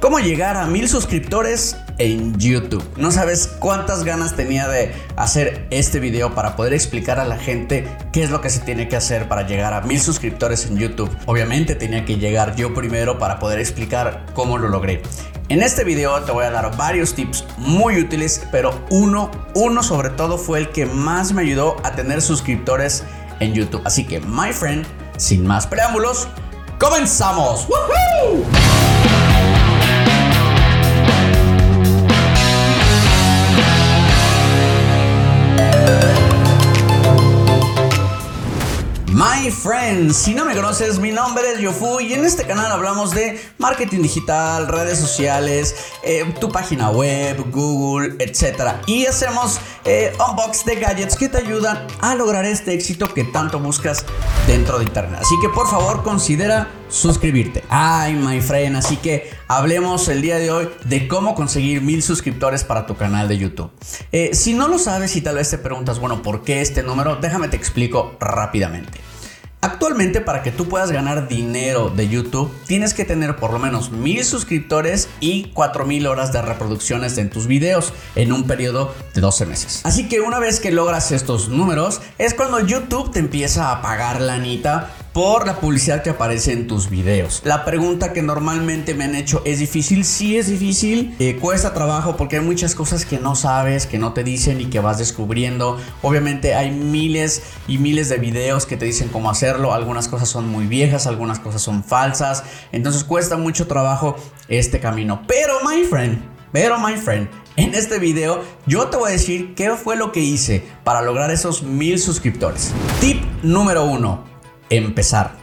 cómo llegar a mil suscriptores en YouTube. No sabes cuántas ganas tenía de hacer este video para poder explicar a la gente qué es lo que se tiene que hacer para llegar a mil suscriptores en YouTube. Obviamente tenía que llegar yo primero para poder explicar cómo lo logré. En este video te voy a dar varios tips muy útiles, pero uno, uno sobre todo fue el que más me ayudó a tener suscriptores en YouTube. Así que, my friend, sin más preámbulos, ¡comenzamos! My friends, si no me conoces, mi nombre es Yofu y en este canal hablamos de marketing digital, redes sociales, eh, tu página web, Google, etc. Y hacemos eh, unbox de gadgets que te ayudan a lograr este éxito que tanto buscas dentro de internet. Así que por favor considera suscribirte. Ay, my friend, así que hablemos el día de hoy de cómo conseguir mil suscriptores para tu canal de YouTube. Eh, si no lo sabes y tal vez te preguntas, bueno, ¿por qué este número? Déjame te explico rápidamente. Actualmente para que tú puedas ganar dinero de YouTube tienes que tener por lo menos mil suscriptores y 4000 horas de reproducciones en tus videos en un periodo de 12 meses. Así que una vez que logras estos números es cuando YouTube te empieza a pagar la anita por la publicidad que aparece en tus videos. La pregunta que normalmente me han hecho es difícil, sí es difícil, eh, cuesta trabajo porque hay muchas cosas que no sabes, que no te dicen y que vas descubriendo. Obviamente hay miles y miles de videos que te dicen cómo hacerlo, algunas cosas son muy viejas, algunas cosas son falsas, entonces cuesta mucho trabajo este camino. Pero my friend, pero my friend, en este video yo te voy a decir qué fue lo que hice para lograr esos mil suscriptores. Tip número uno empezar.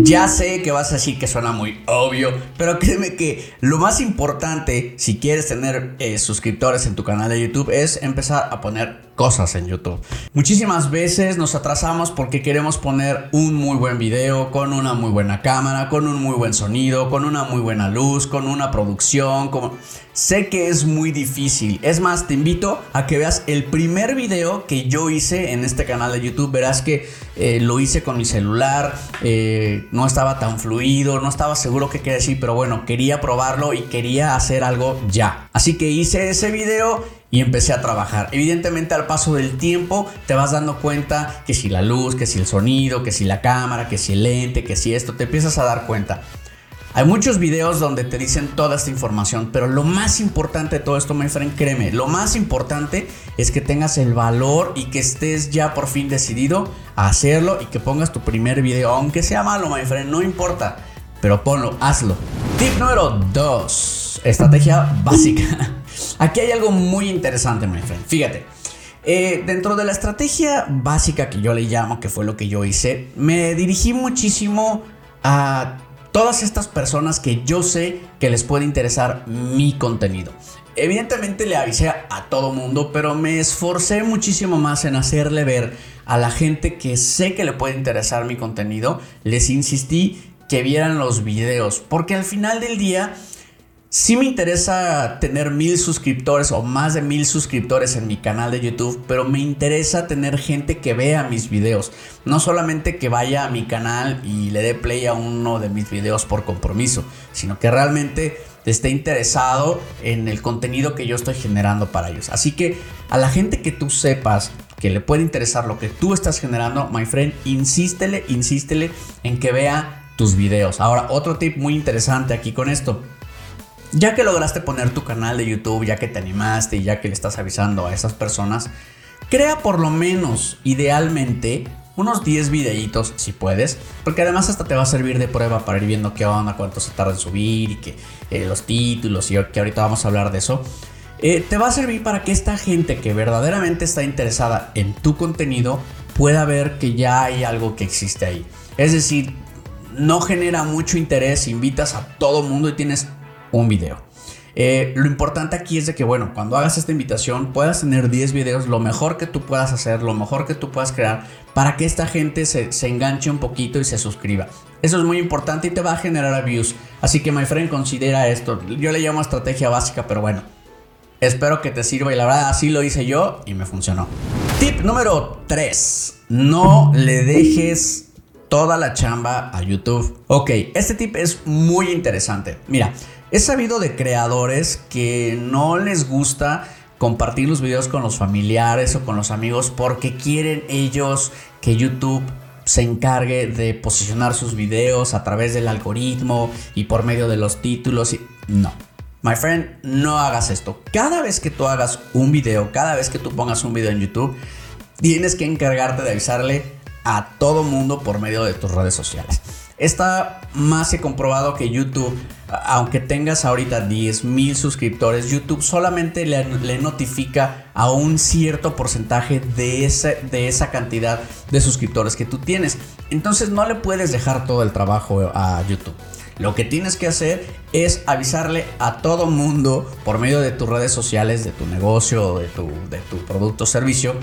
Ya sé que vas a decir que suena muy obvio, pero créeme que lo más importante si quieres tener eh, suscriptores en tu canal de YouTube es empezar a poner cosas en YouTube. Muchísimas veces nos atrasamos porque queremos poner un muy buen video con una muy buena cámara, con un muy buen sonido, con una muy buena luz, con una producción, como sé que es muy difícil. Es más, te invito a que veas el primer video que yo hice en este canal de YouTube. Verás que eh, lo hice con mi celular, eh, no estaba tan fluido, no estaba seguro qué quería decir, pero bueno, quería probarlo y quería hacer algo ya. Así que hice ese video y empecé a trabajar. Evidentemente al paso del tiempo te vas dando cuenta que si la luz, que si el sonido, que si la cámara, que si el lente, que si esto, te empiezas a dar cuenta. Hay muchos videos donde te dicen toda esta información, pero lo más importante de todo esto, my friend, créeme, lo más importante es que tengas el valor y que estés ya por fin decidido a hacerlo y que pongas tu primer video, aunque sea malo, my friend, no importa, pero ponlo, hazlo. Tip número 2, estrategia básica. Aquí hay algo muy interesante, my friend. Fíjate. Eh, dentro de la estrategia básica que yo le llamo, que fue lo que yo hice, me dirigí muchísimo a todas estas personas que yo sé que les puede interesar mi contenido. Evidentemente le avisé a todo mundo, pero me esforcé muchísimo más en hacerle ver a la gente que sé que le puede interesar mi contenido. Les insistí que vieran los videos, porque al final del día Sí me interesa tener mil suscriptores o más de mil suscriptores en mi canal de YouTube, pero me interesa tener gente que vea mis videos. No solamente que vaya a mi canal y le dé play a uno de mis videos por compromiso, sino que realmente esté interesado en el contenido que yo estoy generando para ellos. Así que a la gente que tú sepas que le puede interesar lo que tú estás generando, my friend, insístele, insístele en que vea tus videos. Ahora, otro tip muy interesante aquí con esto ya que lograste poner tu canal de YouTube, ya que te animaste y ya que le estás avisando a esas personas, crea por lo menos, idealmente, unos 10 videitos si puedes, porque además hasta te va a servir de prueba para ir viendo qué onda, cuánto se tarda en subir y que eh, los títulos y que ahorita vamos a hablar de eso. Eh, te va a servir para que esta gente que verdaderamente está interesada en tu contenido pueda ver que ya hay algo que existe ahí. Es decir, no genera mucho interés, invitas a todo mundo y tienes un video. Eh, lo importante aquí es de que, bueno, cuando hagas esta invitación puedas tener 10 videos, lo mejor que tú puedas hacer, lo mejor que tú puedas crear, para que esta gente se, enganche un poquito y se suscriba. Eso es muy importante y te va a generar views. Así que, my friend, considera esto. Yo le llamo estrategia básica, pero bueno, espero que te sirva y la verdad así lo hice yo y me funcionó. Tip número 3. No le dejes toda la chamba a YouTube. Ok, este tip es muy interesante. Mira, he sabido de creadores que no les gusta compartir los videos con los familiares o con los amigos porque quieren ellos que YouTube se encargue de posicionar sus videos a través del algoritmo y por medio de los títulos. Y... No. My friend, no hagas esto. Cada vez que tú hagas un video, cada vez que tú pongas un video en YouTube, tienes que encargarte de avisarle a todo mundo por medio de tus redes sociales. Está más que comprobado que YouTube, aunque tengas ahorita 10 mil suscriptores, YouTube solamente le, notifica a un cierto porcentaje de, de esa cantidad de suscriptores que tú tienes. Entonces no le puedes dejar todo el trabajo a YouTube. Lo que tienes que hacer es avisarle a todo mundo por medio de tus redes sociales, de tu negocio, de tu, de tu producto o servicio,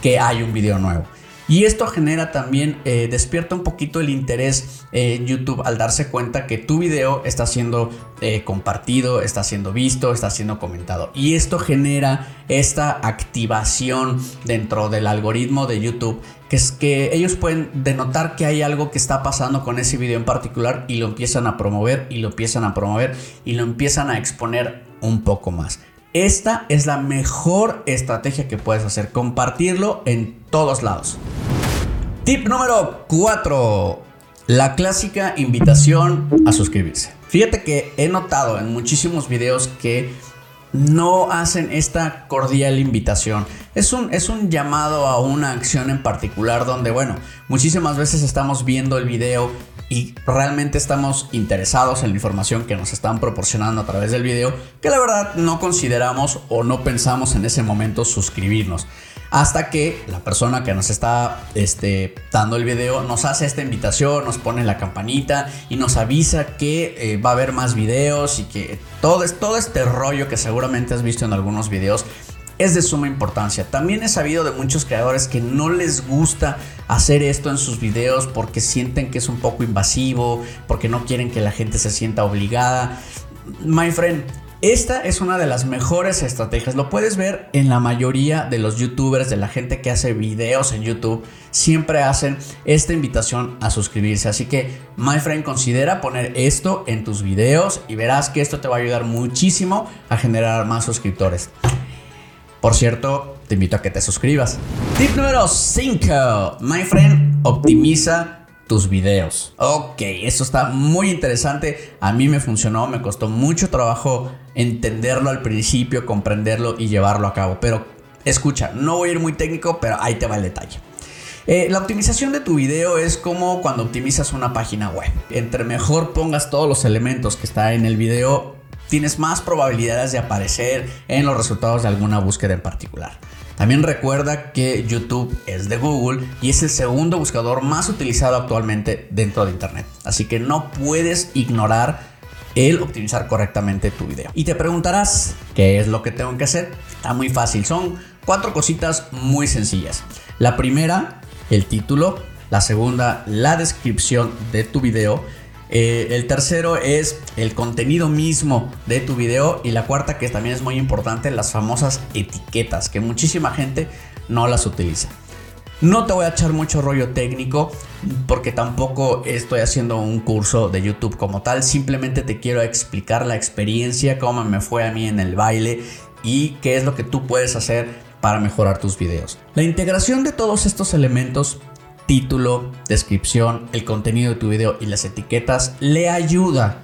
que hay un video nuevo. Y esto genera también, eh, despierta un poquito el interés en YouTube al darse cuenta que tu video está siendo eh, compartido, está siendo visto, está siendo comentado. Y esto genera esta activación dentro del algoritmo de YouTube, que es que ellos pueden denotar que hay algo que está pasando con ese video en particular y lo empiezan a promover y lo empiezan a promover y lo empiezan a exponer un poco más. Esta es la mejor estrategia que puedes hacer, compartirlo en todos lados. Tip número 4. La clásica invitación a suscribirse. Fíjate que he notado en muchísimos videos que no hacen esta cordial invitación. Es un, es un llamado a una acción en particular donde, bueno, muchísimas veces estamos viendo el video y realmente estamos interesados en la información que nos están proporcionando a través del video, que la verdad no consideramos o no pensamos en ese momento suscribirnos. Hasta que la persona que nos está este, dando el video nos hace esta invitación, nos pone la campanita y nos avisa que eh, va a haber más videos y que todo, todo este rollo que seguramente has visto en algunos videos es de suma importancia. También he sabido de muchos creadores que no les gusta hacer esto en sus videos porque sienten que es un poco invasivo, porque no quieren que la gente se sienta obligada. My friend, esta es una de las mejores estrategias. Lo puedes ver en la mayoría de los youtubers, de la gente que hace videos en YouTube. Siempre hacen esta invitación a suscribirse. Así que, my friend, considera poner esto en tus videos y verás que esto te va a ayudar muchísimo a generar más suscriptores. Por cierto, te invito a que te suscribas. Tip número 5. My friend, optimiza tus videos. Ok, eso está muy interesante. A mí me funcionó, me costó mucho trabajo entenderlo al principio, comprenderlo y llevarlo a cabo. Pero escucha, no voy a ir muy técnico, pero ahí te va el detalle. Eh, la optimización de tu video es como cuando optimizas una página web. Entre mejor pongas todos los elementos que está en el video, tienes más probabilidades de aparecer en los resultados de alguna búsqueda en particular. También recuerda que YouTube es de Google y es el segundo buscador más utilizado actualmente dentro de Internet. Así que no puedes ignorar el optimizar correctamente tu video. Y te preguntarás, ¿qué es lo que tengo que hacer? Está muy fácil, son cuatro cositas muy sencillas. La primera, el título. La segunda, la descripción de tu video. Eh, el tercero es el contenido mismo de tu video. Y la cuarta, que también es muy importante, las famosas etiquetas, que muchísima gente no las utiliza. No te voy a echar mucho rollo técnico porque tampoco estoy haciendo un curso de YouTube como tal. Simplemente te quiero explicar la experiencia, cómo me fue a mí en el baile y qué es lo que tú puedes hacer para mejorar tus videos. La integración de todos estos elementos título, descripción, el contenido de tu video y las etiquetas le ayuda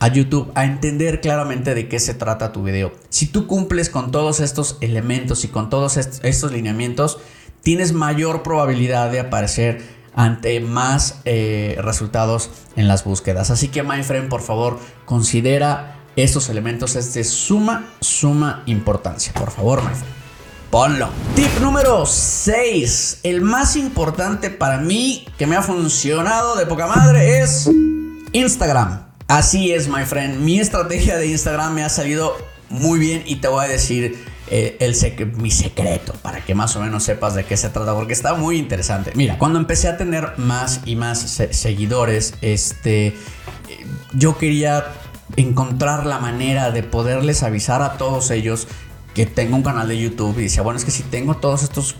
a YouTube a entender claramente de qué se trata tu video. Si tú cumples con todos estos elementos y con todos estos lineamientos, tienes mayor probabilidad de aparecer ante más eh, resultados en las búsquedas. Así que, my friend, por favor, considera estos elementos. Es de suma, suma importancia. Por favor, my friend. Ponlo. Tip número 6. El más importante para mí que me ha funcionado de poca madre es Instagram. Así es, my friend. Mi estrategia de Instagram me ha salido muy bien y te voy a decir eh, el mi secreto para que más o menos sepas de qué se trata porque está muy interesante. Mira, cuando empecé a tener más y más seguidores, este, yo quería encontrar la manera de poderles avisar a todos ellos que tengo un canal de YouTube y decía, bueno, es que si tengo todos estos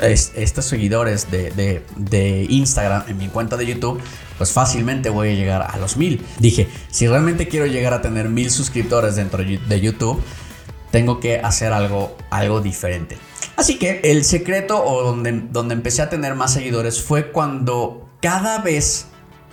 estos seguidores de, de, Instagram en mi cuenta de YouTube, pues fácilmente voy a llegar a los mil. Dije, si realmente quiero llegar a tener mil suscriptores dentro de YouTube, tengo que hacer algo, algo diferente. Así que el secreto o donde, donde empecé a tener más seguidores fue cuando cada vez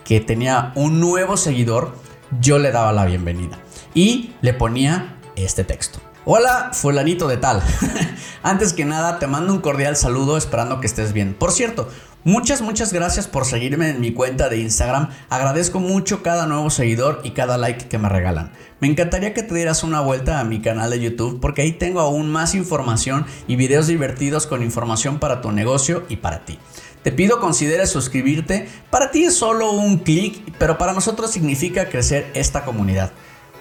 que tenía un nuevo seguidor, yo le daba la bienvenida y le ponía este texto. Hola, fulanito de tal. Antes que nada, te mando un cordial saludo esperando que estés bien. Por cierto, muchas, muchas gracias por seguirme en mi cuenta de Instagram. Agradezco mucho cada nuevo seguidor y cada like que me regalan. Me encantaría que te dieras una vuelta a mi canal de YouTube porque ahí tengo aún más información y videos divertidos con información para tu negocio y para ti. Te pido consideres suscribirte. Para ti es solo un clic, pero para nosotros significa crecer esta comunidad.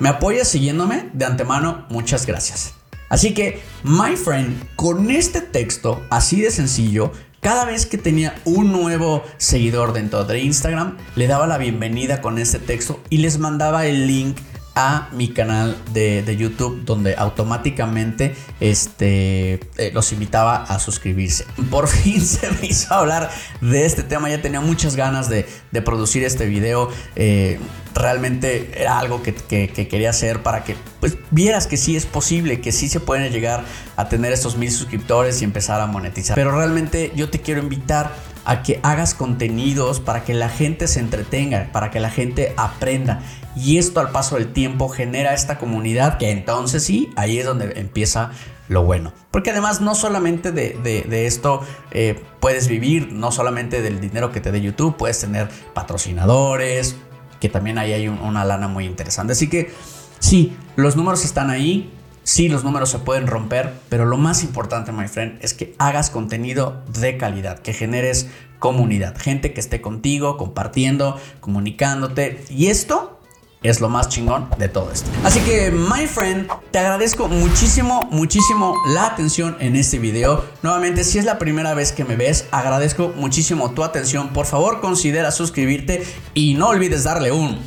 ¿Me apoyas siguiéndome? De antemano, muchas gracias. Así que, my friend, con este texto así de sencillo, cada vez que tenía un nuevo seguidor dentro de Instagram, le daba la bienvenida con este texto y les mandaba el link a mi canal de, YouTube donde automáticamente este, eh, los invitaba a suscribirse. Por fin se me hizo hablar de este tema, ya tenía muchas ganas de, producir este video. Eh, realmente era algo que, quería hacer para que pues, vieras que sí es posible, que sí se pueden llegar a tener estos mil suscriptores y empezar a monetizar. Pero realmente yo te quiero invitar a que hagas contenidos para que la gente se entretenga, para que la gente aprenda. Y esto al paso del tiempo genera esta comunidad que entonces sí, ahí es donde empieza lo bueno. Porque además no solamente de, esto eh, puedes vivir, no solamente del dinero que te dé YouTube, puedes tener patrocinadores, que también ahí hay una lana muy interesante. Así que sí, los números están ahí, sí, los números se pueden romper, pero lo más importante, my friend, es que hagas contenido de calidad, que generes comunidad, gente que esté contigo, compartiendo, comunicándote. Y esto es lo más chingón de todo esto. Así que, my friend, te agradezco muchísimo, muchísimo la atención en este video. Nuevamente, si es la primera vez que me ves, agradezco muchísimo tu atención. Por favor, considera suscribirte y no olvides darle un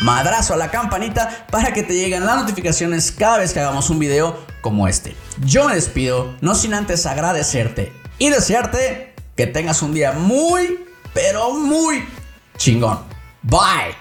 madrazo a la campanita para que te lleguen las notificaciones cada vez que hagamos un video como este. Yo me despido, no sin antes agradecerte y desearte que tengas un día muy, pero muy chingón. Bye.